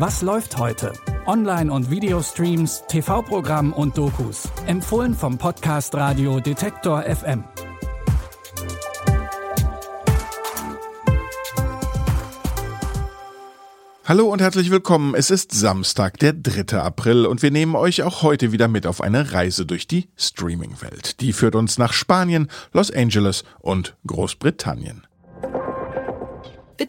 Was läuft heute? Online- und Videostreams, TV-Programm und Dokus. Empfohlen vom Podcast Radio Detektor FM. Hallo und herzlich willkommen. Es ist Samstag, der 3. April und wir nehmen euch auch heute wieder mit auf eine Reise durch die Streaming-Welt. Die führt uns nach Spanien, Los Angeles und Großbritannien.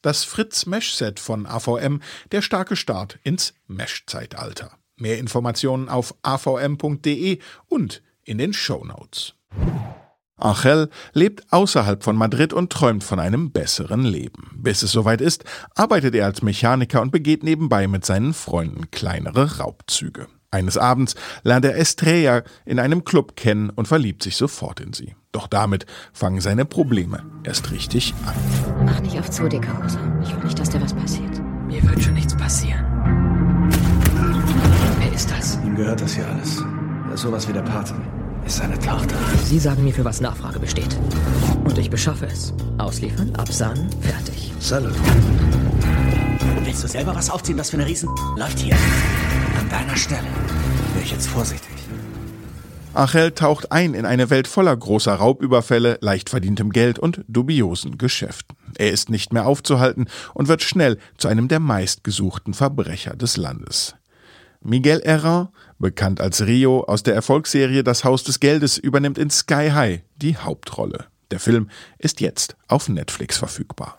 Das Fritz Mesh Set von AVM, der starke Start ins Mesh-Zeitalter. Mehr Informationen auf avm.de und in den Show Notes. Angel lebt außerhalb von Madrid und träumt von einem besseren Leben. Bis es soweit ist, arbeitet er als Mechaniker und begeht nebenbei mit seinen Freunden kleinere Raubzüge. Eines Abends lernt er Estrella in einem Club kennen und verliebt sich sofort in sie. Doch damit fangen seine Probleme erst richtig an. Mach nicht auf zu, dicker Hose. Ich will nicht, dass dir was passiert. Mir wird schon nichts passieren. Wer ist das? Ihm gehört das hier alles. Er ist sowas wie der Pate. Ist seine Tochter. Sie sagen mir, für was Nachfrage besteht. Und ich beschaffe es. Ausliefern, absahnen, fertig. Salut. Willst du selber was aufziehen? Was für eine Riesen... läuft hier? An deiner Stelle wäre ich jetzt vorsichtig. Achel taucht ein in eine Welt voller großer Raubüberfälle, leicht verdientem Geld und dubiosen Geschäften. Er ist nicht mehr aufzuhalten und wird schnell zu einem der meistgesuchten Verbrecher des Landes. Miguel Herrán, bekannt als Rio aus der Erfolgsserie Das Haus des Geldes, übernimmt in Sky High die Hauptrolle. Der Film ist jetzt auf Netflix verfügbar.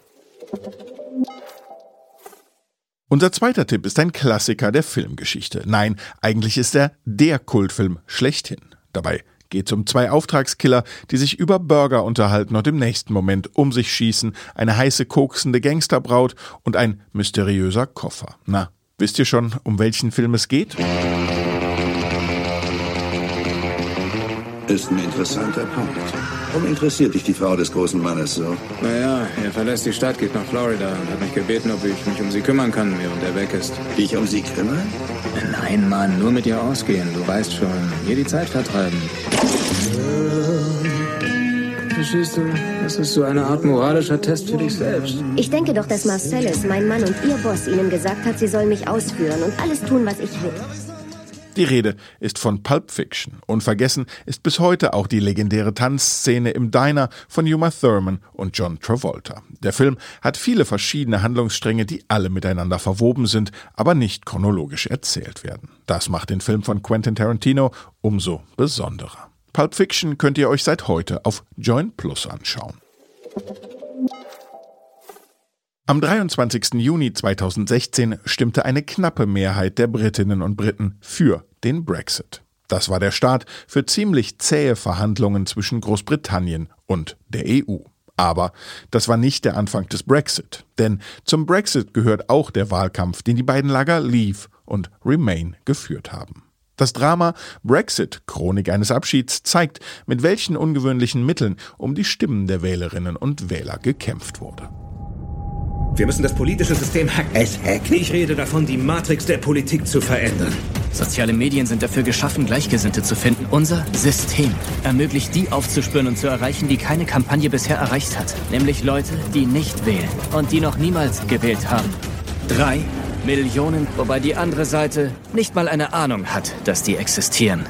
Unser zweiter Tipp ist ein Klassiker der Filmgeschichte. Nein, eigentlich ist er der Kultfilm schlechthin. Dabei geht es um zwei Auftragskiller, die sich über Burger unterhalten und im nächsten Moment um sich schießen, eine heiße koksende Gangsterbraut und ein mysteriöser Koffer. Na, wisst ihr schon, um welchen Film es geht? Ist ein interessanter Punkt. Warum interessiert dich die Frau des großen Mannes so? Naja, er verlässt die Stadt, geht nach Florida und hat mich gebeten, ob ich mich um sie kümmern kann, während er weg ist. Dich um sie kümmern? Nein, Mann, nur mit ihr ausgehen. Du weißt schon, hier die Zeit vertreiben. Verstehst du? Das ist so eine Art moralischer Test für dich selbst. Ich denke doch, dass Marcellus, mein Mann und ihr Boss, ihnen gesagt hat, sie sollen mich ausführen und alles tun, was ich will. Die Rede ist von Pulp Fiction. Unvergessen ist bis heute auch die legendäre Tanzszene im Diner von Uma Thurman und John Travolta. Der Film hat viele verschiedene Handlungsstränge, die alle miteinander verwoben sind, aber nicht chronologisch erzählt werden. Das macht den Film von Quentin Tarantino umso besonderer. Pulp Fiction könnt ihr euch seit heute auf Join Plus anschauen. Am 23. Juni 2016 stimmte eine knappe Mehrheit der Britinnen und Briten für den Brexit. Das war der Start für ziemlich zähe Verhandlungen zwischen Großbritannien und der EU. Aber das war nicht der Anfang des Brexit, denn zum Brexit gehört auch der Wahlkampf, den die beiden Lager Leave und Remain geführt haben. Das Drama Brexit, Chronik eines Abschieds, zeigt, mit welchen ungewöhnlichen Mitteln um die Stimmen der Wählerinnen und Wähler gekämpft wurde. Wir müssen das politische System hacken. Es hacken? Ich rede davon, die Matrix der Politik zu verändern. Soziale Medien sind dafür geschaffen, Gleichgesinnte zu finden. Unser System ermöglicht, die aufzuspüren und zu erreichen, die keine Kampagne bisher erreicht hat. Nämlich Leute, die nicht wählen und die noch niemals gewählt haben. Drei Millionen, wobei die andere Seite nicht mal eine Ahnung hat, dass die existieren.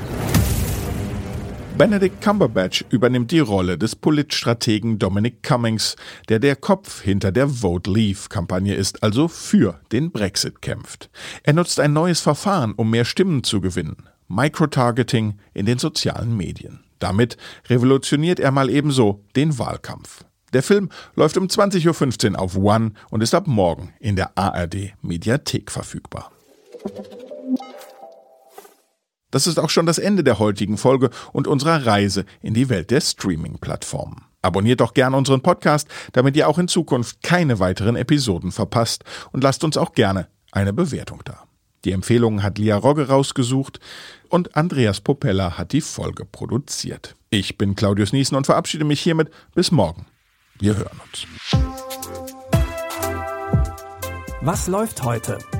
Benedict Cumberbatch übernimmt die Rolle des Politstrategen Dominic Cummings, der der Kopf hinter der Vote Leave-Kampagne ist, also für den Brexit kämpft. Er nutzt ein neues Verfahren, um mehr Stimmen zu gewinnen. Microtargeting in den sozialen Medien. Damit revolutioniert er mal ebenso den Wahlkampf. Der Film läuft um 20.15 Uhr auf One und ist ab morgen in der ARD Mediathek verfügbar. Das ist auch schon das Ende der heutigen Folge und unserer Reise in die Welt der Streaming-Plattformen. Abonniert doch gerne unseren Podcast, damit ihr auch in Zukunft keine weiteren Episoden verpasst und lasst uns auch gerne eine Bewertung da. Die Empfehlungen hat Lia Rogge rausgesucht und Andreas Popella hat die Folge produziert. Ich bin Claudius Niesen und verabschiede mich hiermit bis morgen. Wir hören uns. Was läuft heute?